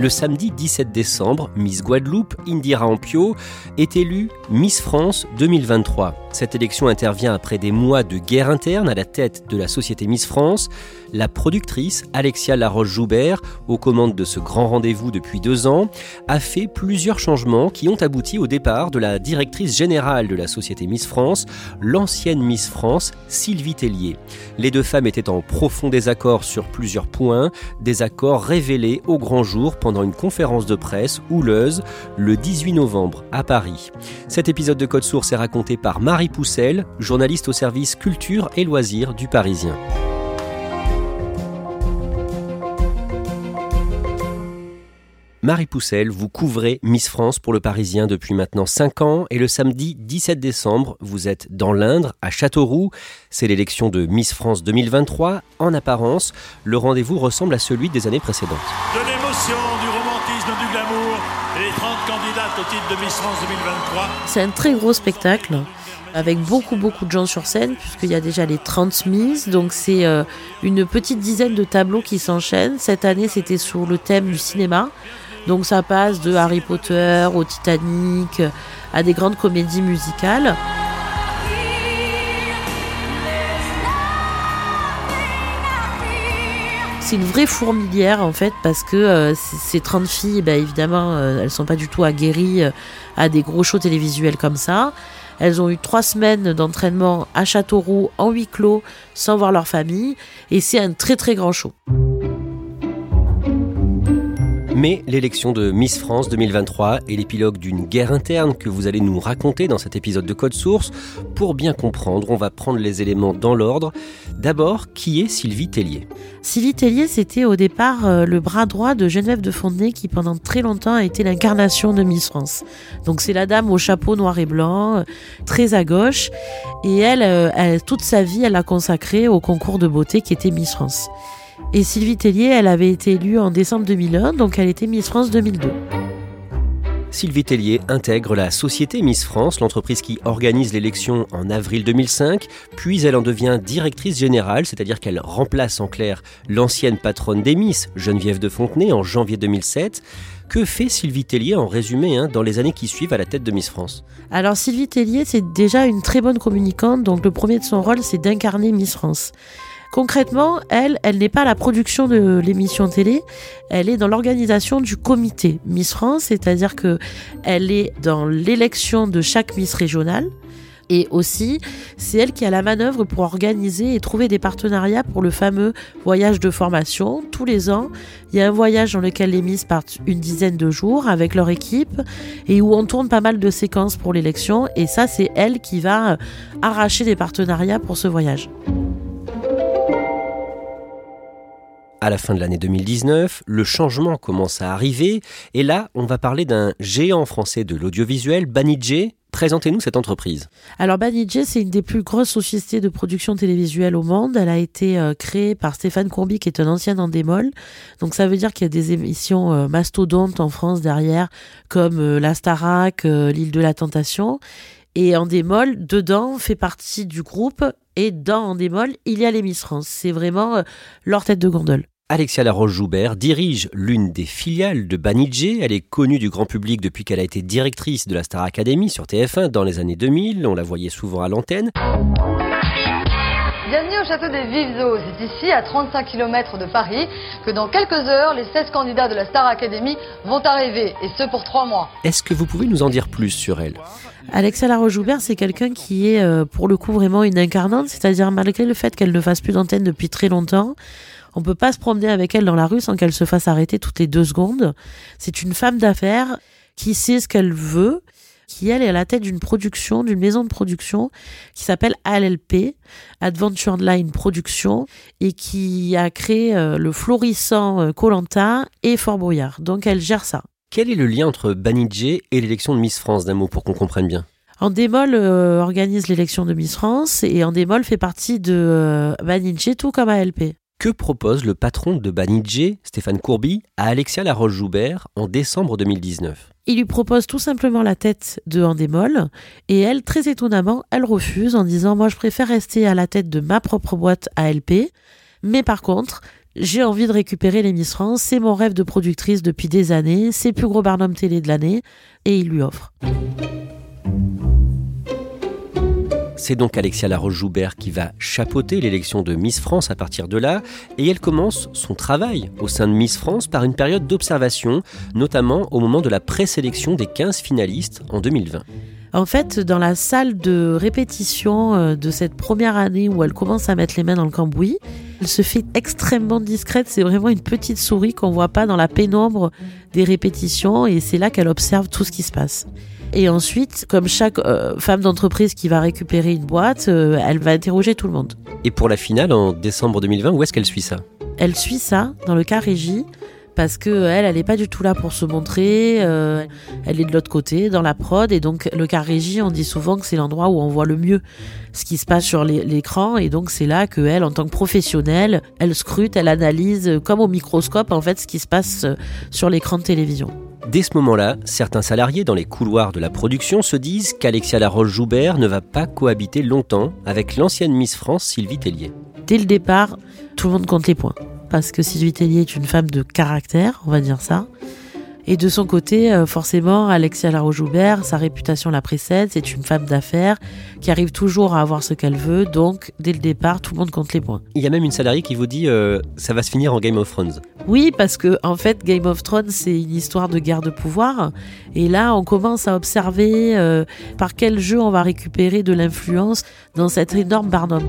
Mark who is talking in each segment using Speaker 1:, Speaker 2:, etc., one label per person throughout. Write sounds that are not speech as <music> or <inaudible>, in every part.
Speaker 1: Le samedi 17 décembre, Miss Guadeloupe, Indira Ampio, est élue Miss France 2023. Cette élection intervient après des mois de guerre interne à la tête de la société Miss France. La productrice Alexia Laroche-Joubert, aux commandes de ce grand rendez-vous depuis deux ans, a fait plusieurs changements qui ont abouti au départ de la directrice générale de la société Miss France, l'ancienne Miss France, Sylvie Tellier. Les deux femmes étaient en profond désaccord sur plusieurs points, des accords révélés au grand jour pendant une conférence de presse houleuse le 18 novembre à Paris. Cet épisode de Code Source est raconté par Marie Poussel, journaliste au service culture et loisirs du Parisien. Marie Poussel, vous couvrez Miss France pour le Parisien depuis maintenant 5 ans et le samedi 17 décembre, vous êtes dans l'Indre, à Châteauroux. C'est l'élection de Miss France 2023. En apparence, le rendez-vous ressemble à celui des années précédentes.
Speaker 2: De l'émotion, les 30 candidates au titre de Miss France 2023.
Speaker 3: C'est un très gros spectacle avec beaucoup beaucoup de gens sur scène puisqu'il y a déjà les 30 Miss donc c'est euh, une petite dizaine de tableaux qui s'enchaînent cette année c'était sur le thème du cinéma donc ça passe de Harry Potter au Titanic à des grandes comédies musicales. C'est une vraie fourmilière en fait parce que euh, ces 30 filles, bah, évidemment, euh, elles sont pas du tout aguerries euh, à des gros shows télévisuels comme ça. Elles ont eu trois semaines d'entraînement à Châteauroux en huis clos sans voir leur famille et c'est un très très grand show.
Speaker 1: Mais l'élection de Miss France 2023 est l'épilogue d'une guerre interne que vous allez nous raconter dans cet épisode de Code Source. Pour bien comprendre, on va prendre les éléments dans l'ordre. D'abord, qui est Sylvie Tellier?
Speaker 3: Sylvie Tellier, c'était au départ euh, le bras droit de Geneviève de Fontenay qui pendant très longtemps a été l'incarnation de Miss France. Donc c'est la dame au chapeau noir et blanc, euh, très à gauche. Et elle, euh, elle toute sa vie, elle l'a consacrée au concours de beauté qui était Miss France. Et Sylvie Tellier, elle avait été élue en décembre 2001, donc elle était Miss France 2002.
Speaker 1: Sylvie Tellier intègre la société Miss France, l'entreprise qui organise l'élection en avril 2005, puis elle en devient directrice générale, c'est-à-dire qu'elle remplace en clair l'ancienne patronne des Miss, Geneviève de Fontenay, en janvier 2007. Que fait Sylvie Tellier en résumé hein, dans les années qui suivent à la tête de Miss France?
Speaker 3: Alors Sylvie Tellier, c'est déjà une très bonne communicante, donc le premier de son rôle, c'est d'incarner Miss France. Concrètement, elle, elle n'est pas la production de l'émission télé, elle est dans l'organisation du comité Miss France, c'est-à-dire que elle est dans l'élection de chaque Miss régionale. Et aussi, c'est elle qui a la manœuvre pour organiser et trouver des partenariats pour le fameux voyage de formation. Tous les ans, il y a un voyage dans lequel les Miss partent une dizaine de jours avec leur équipe et où on tourne pas mal de séquences pour l'élection. Et ça, c'est elle qui va arracher des partenariats pour ce voyage.
Speaker 1: À la fin de l'année 2019, le changement commence à arriver et là, on va parler d'un géant français de l'audiovisuel, Banijé. Présentez-nous cette entreprise.
Speaker 3: Alors Banijé, c'est une des plus grosses sociétés de production télévisuelle au monde. Elle a été euh, créée par Stéphane Courby, qui est un ancien Endemol. Donc ça veut dire qu'il y a des émissions euh, mastodontes en France derrière, comme euh, La Starac, L'île de la Tentation. Et Endemol, dedans, fait partie du groupe. Et dans Endemol, il y a les Miss France. C'est vraiment leur tête de gondole.
Speaker 1: Alexia Laroche-Joubert dirige l'une des filiales de Banijé. Elle est connue du grand public depuis qu'elle a été directrice de la Star Academy sur TF1 dans les années 2000. On la voyait souvent à l'antenne.
Speaker 4: Bienvenue au château des Vives Eaux. C'est ici, à 35 km de Paris, que dans quelques heures, les 16 candidats de la Star Academy vont arriver, et ce pour trois mois.
Speaker 1: Est-ce que vous pouvez nous en dire plus sur elle?
Speaker 3: Alexia Laroche-Joubert, c'est quelqu'un qui est euh, pour le coup vraiment une incarnante, c'est-à-dire malgré le fait qu'elle ne fasse plus d'antenne depuis très longtemps, on peut pas se promener avec elle dans la rue sans qu'elle se fasse arrêter toutes les deux secondes. C'est une femme d'affaires qui sait ce qu'elle veut, qui elle est à la tête d'une production, d'une maison de production qui s'appelle ALLP, Adventure Line Production, et qui a créé euh, le florissant Colanta et Fort Boyard. Donc elle gère ça.
Speaker 1: Quel est le lien entre Banijé et l'élection de Miss France d'un mot pour qu'on comprenne bien?
Speaker 3: Andémol euh, organise l'élection de Miss France et Andémol fait partie de euh, Banijé tout comme ALP.
Speaker 1: Que propose le patron de Banijé, Stéphane Courby, à Alexia Laroche-Joubert en décembre 2019
Speaker 3: Il lui propose tout simplement la tête de Andémol et elle, très étonnamment, elle refuse en disant Moi, je préfère rester à la tête de ma propre boîte ALP, mais par contre, j'ai envie de récupérer les Miss France, c'est mon rêve de productrice depuis des années, c'est le plus gros Barnum télé de l'année, et il lui offre.
Speaker 1: C'est donc Alexia Laroche-Joubert qui va chapeauter l'élection de Miss France à partir de là, et elle commence son travail au sein de Miss France par une période d'observation, notamment au moment de la présélection des 15 finalistes en 2020.
Speaker 3: En fait, dans la salle de répétition euh, de cette première année où elle commence à mettre les mains dans le cambouis, elle se fait extrêmement discrète. C'est vraiment une petite souris qu'on voit pas dans la pénombre des répétitions et c'est là qu'elle observe tout ce qui se passe. Et ensuite, comme chaque euh, femme d'entreprise qui va récupérer une boîte, euh, elle va interroger tout le monde.
Speaker 1: Et pour la finale, en décembre 2020, où est-ce qu'elle suit ça?
Speaker 3: Elle suit ça dans le cas régie parce que elle, elle n'est pas du tout là pour se montrer. euh, elle est de l'autre côté, dans la prod, et donc le car régie, on dit souvent que c'est l'endroit où on voit le mieux ce qui se passe sur l'écran, et donc c'est là que elle, en tant que professionnelle, elle scrute, elle analyse euh, comme au microscope en fait ce qui se passe euh, sur l'écran de télévision.
Speaker 1: Dès ce moment-là, certains salariés dans les couloirs de la production se disent qu'Alexia Laroche-Joubert ne va pas cohabiter longtemps avec l'ancienne Miss France Sylvie Tellier.
Speaker 3: Dès le départ, tout le monde compte les points, parce que Sylvie Tellier est une femme de caractère, on va dire ça. Et de son côté, euh, forcément, Alexia Laroche-Joubert, sa réputation la précède, c'est une femme d'affaires qui arrive toujours à avoir ce qu'elle veut, donc dès le départ, tout le monde compte les points.
Speaker 1: Il y a même une salariée qui vous dit euh, ça va se finir en Game of Thrones.
Speaker 3: Oui, parce que en fait, Game of Thrones, c'est une histoire de guerre de pouvoir. Et là, on commence à observer euh, par quel jeu on va récupérer de l'influence dans cet énorme Barnum.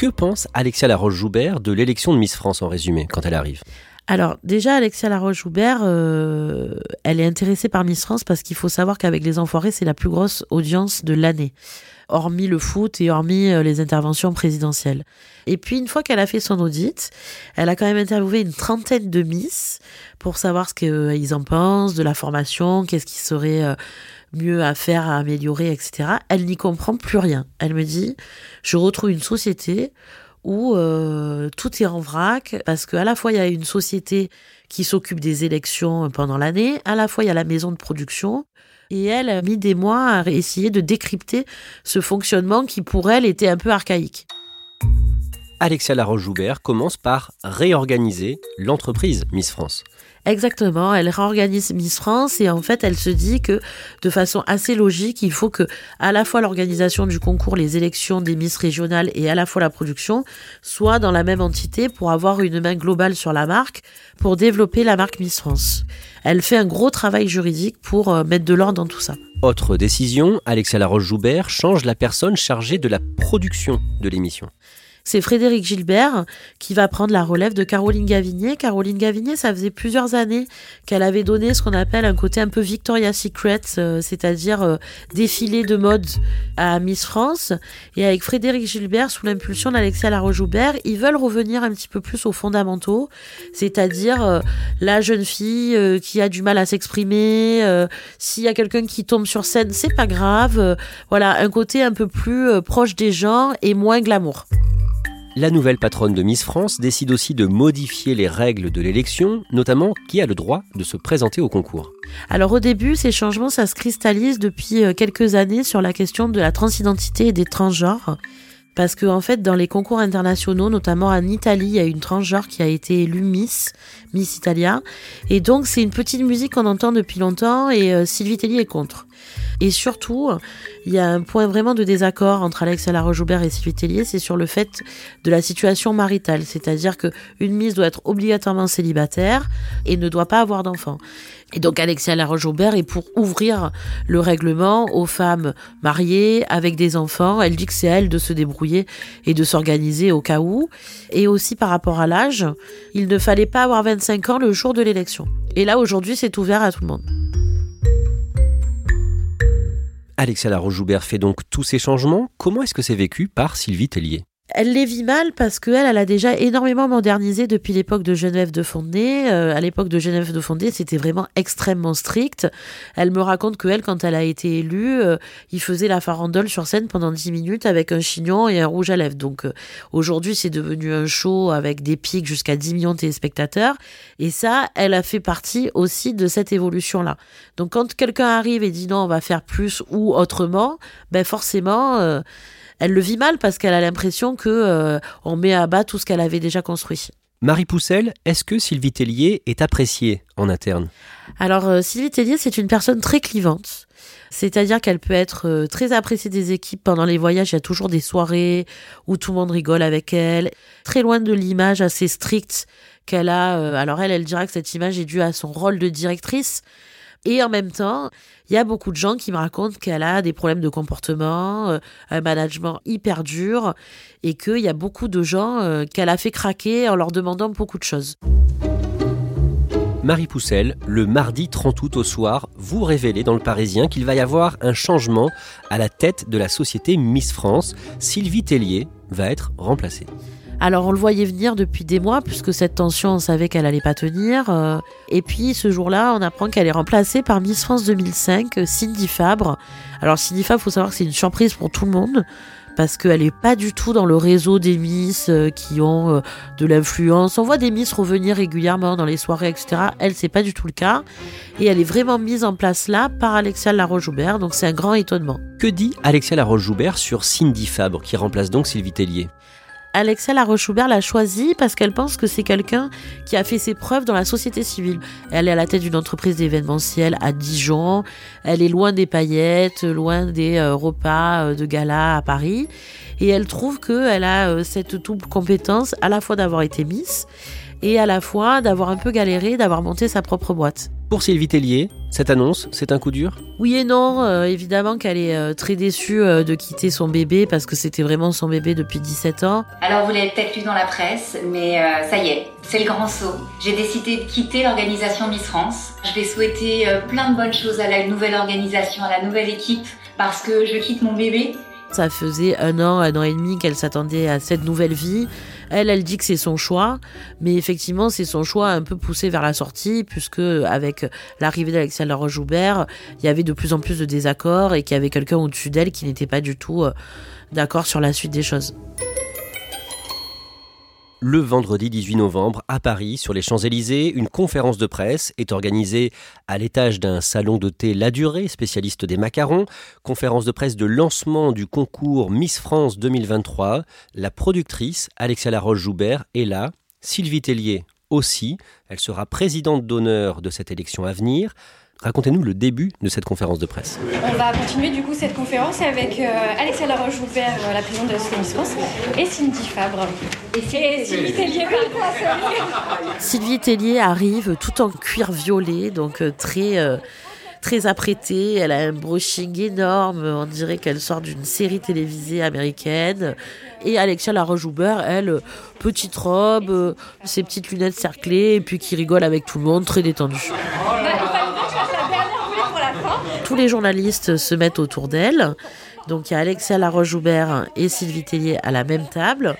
Speaker 1: Que pense Alexia Laroche-Joubert de l'élection de Miss France en résumé quand elle arrive?
Speaker 3: Alors déjà, Alexia Laroche-Joubert, euh, elle est intéressée par Miss France parce qu'il faut savoir qu'avec Les Enfoirés, c'est la plus grosse audience de l'année, hormis le foot et hormis euh, les interventions présidentielles. Et puis une fois qu'elle a fait son audit, elle a quand même interviewé une trentaine de Miss pour savoir ce qu'ils en pensent, de la formation, qu'est-ce qui serait euh, mieux à faire, à améliorer, etc. Elle n'y comprend plus rien. Elle me dit, je retrouve une société où euh, tout est en vrac parce qu'à la fois il y a une société qui s'occupe des élections pendant l'année, à la fois il y a la maison de production et elle a mis des mois à essayer de décrypter ce fonctionnement qui pour elle était un peu archaïque.
Speaker 1: Alexia Laroche-Joubert commence par réorganiser l'entreprise Miss France.
Speaker 3: Exactement, elle réorganise Miss France et en fait elle se dit que de façon assez logique, il faut que à la fois l'organisation du concours, les élections des Miss régionales et à la fois la production soient dans la même entité pour avoir une main globale sur la marque, pour développer la marque Miss France. Elle fait un gros travail juridique pour euh, mettre de l'ordre dans tout ça.
Speaker 1: Autre décision, Alexia Laroche-Joubert change la personne chargée de la production de l'émission.
Speaker 3: C'est Frédéric Gilbert qui va prendre la relève de Caroline Gavinier. Caroline Gavinier, ça faisait plusieurs années qu'elle avait donné ce qu'on appelle un côté un peu Victoria's Secret, euh, c'est-à-dire euh, défilé de mode à Miss France. Et avec Frédéric Gilbert, sous l'impulsion d'Alexia Laroche-Joubert, ils veulent revenir un petit peu plus aux fondamentaux, c'est-à-dire euh, la jeune fille qui a du mal à s'exprimer, s'il y a quelqu'un qui tombe sur scène, c'est pas grave. voilà, un côté un peu plus proche des gens et moins glamour.
Speaker 1: La nouvelle patronne de Miss France décide aussi de modifier les règles de l'élection, notamment qui a le droit de se présenter au concours.
Speaker 3: Alors au début, ces changements, ça se cristallise depuis euh, quelques années sur la question de la transidentité et des transgenres. Parce que en fait dans les concours internationaux, notamment en Italie, il y a une transgenre qui a été élue Miss, Miss Italia, et donc c'est une petite musique qu'on entend depuis longtemps et euh, Sylvie Tellier est contre. Et surtout, il y a un point vraiment de désaccord entre Alexia Laroche-Joubert et Sylvie Tellier, c'est sur le fait de la situation maritale. C'est-à-dire que une Miss doit être obligatoirement célibataire et ne doit pas avoir d'enfants. Et donc Alexia Laroche-Joubert est pour ouvrir le règlement aux femmes mariées avec des enfants. Elle dit que c'est à elle de se débrouiller et de s'organiser au cas où. Et aussi par rapport à l'âge, il ne fallait pas avoir 25 ans le jour de l'élection. Et là aujourd'hui c'est ouvert à tout le monde.
Speaker 1: Alexia Laroche-Joubert fait donc tous ces changements. Comment est-ce que c'est vécu par Sylvie Tellier?
Speaker 3: Elle les vit mal parce qu'elle, elle a déjà énormément modernisé depuis l'époque de Genève de Fondé. Euh, à l'époque de Genève de Fondé, c'était vraiment extrêmement strict. Elle me raconte que elle, quand elle a été élue, euh, il faisait la farandole sur scène pendant 10 minutes avec un chignon et un rouge à lèvres. Donc euh, aujourd'hui, c'est devenu un show avec des pics jusqu'à 10 millions de téléspectateurs. Et ça, elle a fait partie aussi de cette évolution-là. Donc quand quelqu'un arrive et dit non, on va faire plus ou autrement, ben forcément elle le vit mal parce qu'elle a l'impression que euh, on met à bas tout ce qu'elle avait déjà construit.
Speaker 1: Marie Poussel, est-ce que Sylvie Tellier est appréciée en interne?
Speaker 3: Alors euh, Sylvie Tellier, c'est une personne très clivante. C'est-à-dire qu'elle peut être euh, très appréciée des équipes pendant les voyages. Il y a toujours des soirées où tout le monde rigole avec elle. Très loin de l'image assez stricte qu'elle a. alors elle, elle dira que cette image est due à son rôle de directrice. Et en même temps, il y a beaucoup de gens qui me racontent qu'elle a des problèmes de comportement, euh, un management hyper dur, et qu'il y a beaucoup de gens euh, qu'elle a fait craquer en leur demandant beaucoup de choses.
Speaker 1: Marie Poussel, le mardi 30 août au soir, vous révélez dans le Parisien qu'il va y avoir un changement à la tête de la société Miss France. Sylvie Tellier va être remplacée.
Speaker 3: Alors on le voyait venir depuis des mois, puisque cette tension, on savait qu'elle allait pas tenir. Euh. et puis ce jour-là, on apprend qu'elle est remplacée par Miss France 2005, Cindy Fabre. Alors Cindy Fabre, faut savoir que c'est une surprise pour tout le monde parce qu'elle n'est pas du tout dans le réseau des Miss euh, qui ont euh, de l'influence. On voit des Miss revenir régulièrement dans les soirées, etc. Elle, c'est pas du tout le cas. Et elle est vraiment mise en place là par Alexia Laroche-Joubert, donc c'est un grand étonnement.
Speaker 1: Que dit Alexia Laroche-Joubert sur Cindy Fabre, qui remplace donc Sylvie Tellier?
Speaker 3: Alexia Laroche-Joubert l'a choisie parce qu'elle pense que c'est quelqu'un qui a fait ses preuves dans la société civile. Elle est à la tête d'une entreprise d'événementiel à Dijon. Elle est loin des paillettes, loin des euh, repas euh, de gala à Paris. Et elle trouve qu'elle a euh, cette double compétence à la fois d'avoir été Miss et à la fois d'avoir un peu galéré, d'avoir monté sa propre boîte.
Speaker 1: Pour Sylvie Tellier, cette annonce, c'est un coup dur?
Speaker 3: Oui et non. Euh, évidemment qu'elle est euh, très déçue euh, de quitter son bébé parce que c'était vraiment son bébé depuis 17 ans.
Speaker 5: Alors vous l'avez peut-être lu dans la presse, mais ça y est, c'est le grand saut. J'ai décidé de quitter l'organisation Miss France. Je vais souhaiter plein de bonnes choses à la nouvelle organisation, à la nouvelle équipe, parce que je quitte mon bébé
Speaker 3: ça faisait un an, un an et demi qu'elle s'attendait à cette nouvelle vie. Elle, elle dit que c'est son choix, mais effectivement, c'est son choix un peu poussé vers la sortie, puisque avec l'arrivée d'Alexia Laroche-Joubert, il y avait de plus en plus de désaccords et qu'il y avait quelqu'un au-dessus d'elle qui n'était pas du tout euh, d'accord sur la suite des choses
Speaker 1: le vendredi 18 novembre à Paris, sur les Champs-Élysées, une conférence de presse est organisée à l'étage d'un salon de thé La Durée, spécialiste des macarons. Conférence de presse de lancement du concours Miss France 2023. La productrice, Alexia Laroche-Joubert, est là. Sylvie Tellier aussi. Elle sera présidente d'honneur de cette élection à venir. Racontez-nous le début de cette conférence de presse.
Speaker 6: On va continuer du coup cette conférence avec euh, Alexia Laroche-Joubert, euh, la présidente de la Miss France, et Cindy Fabre. Et, Sylvie Tellier, <laughs>
Speaker 3: Sylvie Tellier arrive tout en cuir violet, donc euh, très très apprêtée. Elle a un brushing énorme. On dirait qu'elle sort d'une série télévisée américaine. Et Alexia Laroche-Joubert, elle, petite robe, ses petites lunettes cerclées, et puis qui rigole avec tout le monde, très détendue tous les journalistes se mettent autour d'elle. Donc il y a Alexia Laroche-Joubert et Sylvie Tellier à la même table.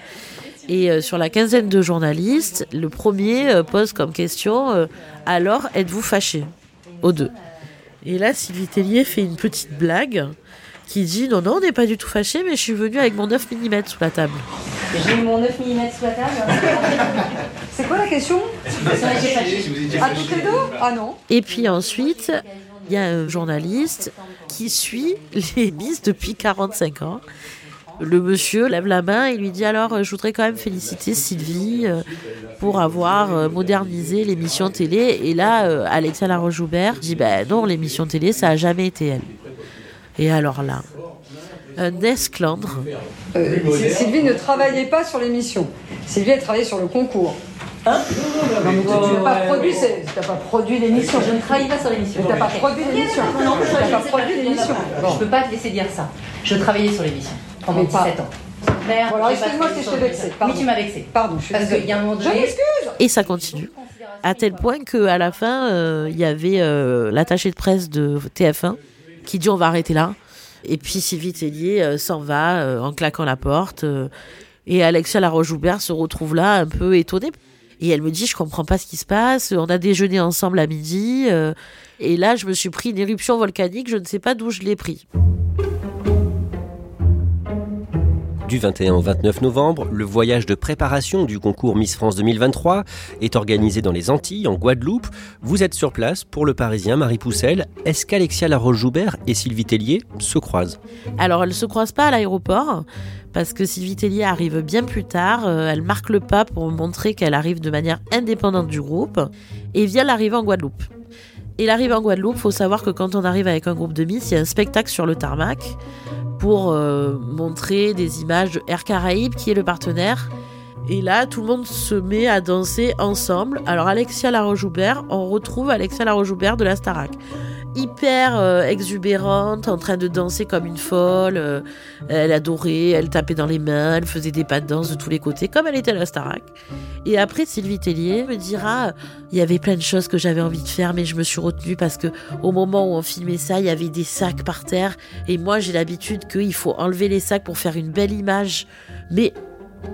Speaker 3: Et euh, sur la quinzaine de journalistes, le premier euh, pose comme question euh, Alors, êtes-vous fâché Aux deux. Et là, Sylvie Tellier fait une petite blague qui dit Non, non, on n'est pas du tout fâché, mais je suis venue avec mon 9 mm sous la table.
Speaker 6: J'ai mon 9 mm sous la table C'est quoi la question? À toutes les deux Ah non.
Speaker 3: Et puis ensuite, il y a un journaliste qui suit les Miss depuis 45 ans Le monsieur lève la main et lui dit alors je voudrais quand même féliciter Sylvie pour avoir modernisé l'émission télé. Et là, Alexia Laroche-Joubert dit ben non, l'émission télé, ça a jamais été elle. Et alors là, un esclandre.
Speaker 7: Sylvie ne travaillait pas sur l'émission. Sylvie, elle travaillait sur le concours. Hein non, mais tu n'as pas, produit, pas produit l'émission.
Speaker 5: Je ne travaille pas sur l'émission.
Speaker 7: Tu n'as pas produit l'émission.
Speaker 5: Non, je n'ai pas produit l'émission. Je ne peux pas te laisser dire ça. Je travaillais sur l'émission pendant 17 ans.
Speaker 7: Merde, bon, excuse-moi si je t'ai vexé.
Speaker 5: Oui, tu m'as vexé.
Speaker 7: Pardon, je suis
Speaker 5: Parce qu'il y a un moment donné...
Speaker 7: Je m'excuse
Speaker 3: Et ça continue. À tel point qu'à la fin, euh, il y avait euh, l'attaché de presse de TF1 qui dit on va arrêter là. Et puis Sylvie Tellier euh, s'en va euh, en claquant la porte. Euh, et Alexia Laroche-Joubert se retrouve là un peu étonnée. Et elle me dit, je comprends pas ce qui se passe. On a déjeuné ensemble à midi. et là, je me suis pris une éruption volcanique. Je ne sais pas d'où je l'ai pris.
Speaker 1: Du 21 au 29 novembre, le voyage de préparation du concours Miss France 2023 est organisé dans les Antilles, en Guadeloupe. Vous êtes sur place pour le Parisien Marie Poussel. Est-ce qu'Alexia Laroche-Joubert et Sylvie Tellier se croisent?
Speaker 3: Alors, elles ne se croisent pas à l'aéroport parce que Sylvie Tellier arrive bien plus tard. Euh, elle marque le pas pour montrer qu'elle arrive de manière indépendante du groupe et vient l'arrivée en Guadeloupe. Et l'arrivée en Guadeloupe, faut savoir que quand on arrive avec un groupe de Miss, il y a un spectacle sur le tarmac pour euh, montrer des images de Air Caraïbes, qui est le partenaire. Et là, tout le monde se met à danser ensemble. Alors, Alexia Laroche-Joubert, on retrouve Alexia Laroche-Joubert de la Starac hyper euh, exubérante, en train de danser comme une folle. Euh, elle adorait, elle tapait dans les mains, elle faisait des pas de danse de tous les côtés, comme elle était à la. Et après, Sylvie Tellier me dira, il y avait plein de choses que j'avais envie de faire, mais je me suis retenue parce que au moment où on filmait ça, il y avait des sacs par terre. Et moi, j'ai l'habitude qu'il faut enlever les sacs pour faire une belle image. Mais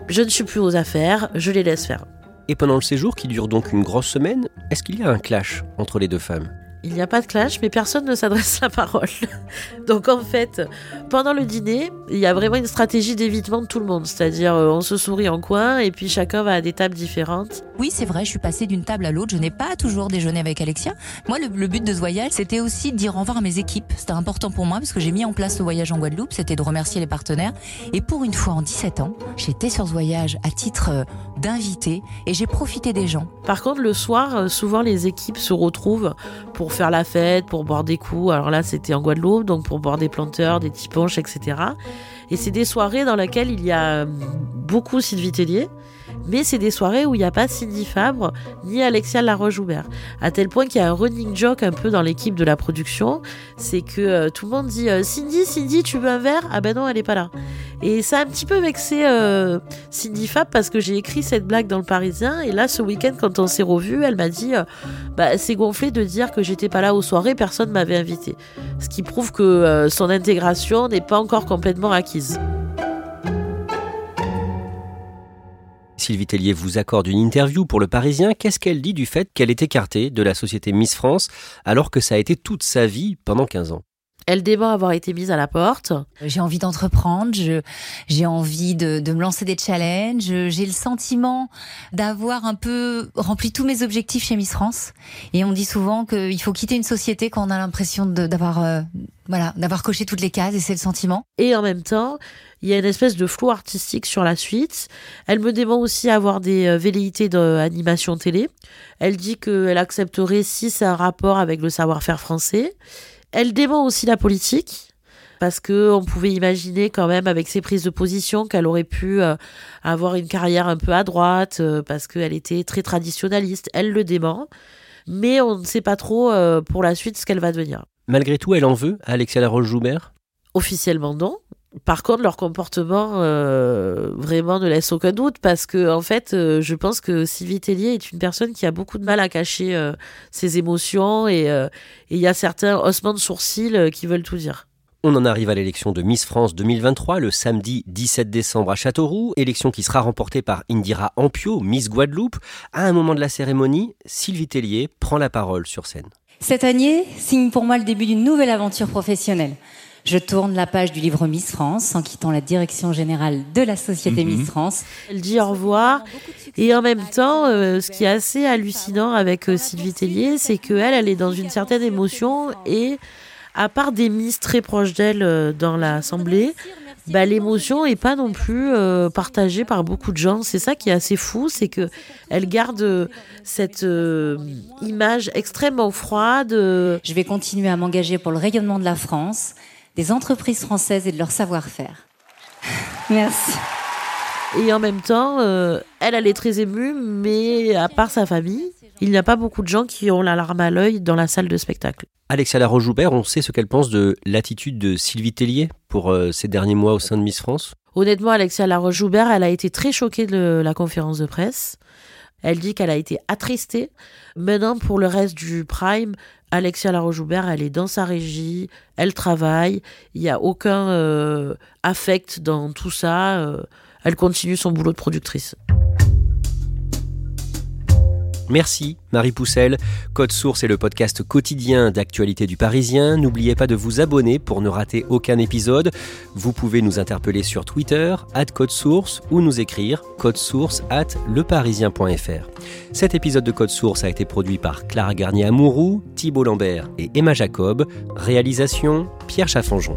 Speaker 3: je ne suis plus aux affaires, je les laisse faire.
Speaker 1: Et pendant le séjour, qui dure donc une grosse semaine, est-ce qu'il y a un clash entre les deux femmes?
Speaker 3: Il n'y a pas de clash, mais personne ne s'adresse la parole. <laughs> Donc en fait, pendant le dîner, il y a vraiment une stratégie d'évitement de tout le monde. C'est-à-dire, euh, on se sourit en coin et puis chacun va à des tables différentes.
Speaker 8: Oui, c'est vrai, je suis passée d'une table à l'autre. Je n'ai pas toujours déjeuné avec Alexia. Moi, le, but de ce voyage, c'était aussi de dire au revoir à mes équipes. C'était important pour moi parce que j'ai mis en place le voyage en Guadeloupe. C'était de remercier les partenaires. Et pour une fois, en 17 ans, j'étais sur ce voyage à titre euh, d'invité et j'ai profité des gens.
Speaker 3: Par contre, le soir, euh, souvent les équipes se retrouvent pour faire la fête, pour boire des coups. Alors là, c'était en Guadeloupe, donc pour boire des planteurs, des tiponches, etc. Et c'est des soirées dans lesquelles il y a euh, beaucoup Sylvie Tellier mais c'est des soirées où il n'y a pas Cindy Fabre ni Alexia Laroche-Joubert. À tel point qu'il y a un running joke un peu dans l'équipe de la production, c'est que euh, tout le monde dit euh, Cindy, Cindy, tu veux un verre? Ah ben non, elle n'est pas là. Et ça a un petit peu vexé euh, Cindy Fabre parce que j'ai écrit cette blague dans le Parisien et là ce week-end quand on s'est revu, elle m'a dit bah c'est gonflé de dire que j'étais pas là aux soirées, personne m'avait invité. Ce qui prouve que son intégration n'est pas encore complètement acquise.
Speaker 1: Sylvie Tellier vous accorde une interview pour Le Parisien. Qu'est-ce qu'elle dit du fait qu'elle est écartée de la société Miss France alors que ça a été toute sa vie pendant 15 ans?
Speaker 3: Elle dément avoir été mise à la porte.
Speaker 8: J'ai envie d'entreprendre, j'ai envie de, de, me lancer des challenges, j'ai le sentiment d'avoir un peu rempli tous mes objectifs chez Miss France. Et on dit souvent qu'il faut quitter une société quand on a l'impression d'avoir euh, voilà, d'avoir coché toutes les cases et c'est le sentiment.
Speaker 3: Et en même temps, il y a une espèce de flou artistique sur la suite. Elle me dément aussi avoir des euh, velléités d'animation télé. Elle dit qu'elle accepterait si c'est un rapport avec le savoir-faire français. Elle dément aussi la politique parce que on pouvait imaginer quand même avec ses prises de position qu'elle aurait pu euh, avoir une carrière un peu à droite euh, parce qu'elle était très traditionnaliste. Elle le dément, mais on ne sait pas trop euh, pour la suite ce qu'elle va devenir.
Speaker 1: Malgré tout, elle en veut à Alexia Laroche-Joubert?
Speaker 3: Officiellement non. Par contre, leur comportement vraiment ne laisse aucun doute parce que, en fait, je pense que Sylvie Tellier est une personne qui a beaucoup de mal à cacher ses émotions et il y a certains ossements de sourcils qui veulent tout dire.
Speaker 1: On en arrive à l'élection de Miss France 2023 le samedi 17 décembre à Châteauroux, élection qui sera remportée par Indira Ampio, Miss Guadeloupe. À un moment de la cérémonie, Sylvie Tellier prend la parole sur scène.
Speaker 9: Cette année signe pour moi le début d'une nouvelle aventure professionnelle. Je tourne la page du livre Miss France en quittant la direction générale de la société mhm. Miss France.
Speaker 3: Elle dit au revoir et en même temps, euh, ce qui est assez hallucinant avec euh, Sylvie Tellier, c'est qu'elle, elle est dans une certaine émotion et à part des Miss très proches d'elle euh, dans l'Assemblée, bah, l'émotion est pas non plus euh, partagée par beaucoup de gens. C'est ça qui est assez fou, c'est que elle garde euh, cette euh, image extrêmement froide.
Speaker 9: Je vais continuer à m'engager pour le rayonnement de la France, des entreprises françaises et de leur savoir-faire. <laughs> Merci.
Speaker 3: Et en même temps, elle, elle est très émue, mais à part sa famille, il n'y a pas beaucoup de gens qui ont la larme à l'œil dans la salle de spectacle.
Speaker 1: Alexia Laroche-Joubert, on sait ce qu'elle pense de l'attitude de Sylvie Tellier pour euh, ces derniers mois au sein de Miss France
Speaker 3: Honnêtement, Alexia Laroche-Joubert, elle a été très choquée de la conférence de presse. Elle dit qu'elle a été attristée. Maintenant, pour le reste du Prime, Alexia Laroche-Joubert, elle est dans sa régie, elle travaille, il n'y a aucun euh, affect dans tout ça. Euh, elle continue son boulot de productrice.
Speaker 1: Merci Marie Poussel. Code Source est le podcast quotidien d'actualité du Parisien. N'oubliez pas de vous abonner pour ne rater aucun épisode. Vous pouvez nous interpeller sur Twitter, at Code Source, ou nous écrire source at leparisien.fr. Cet épisode de Code Source a été produit par Clara Garnier-Amouroux, Thibault Lambert et Emma Jacob. Réalisation Pierre Chaffanjon.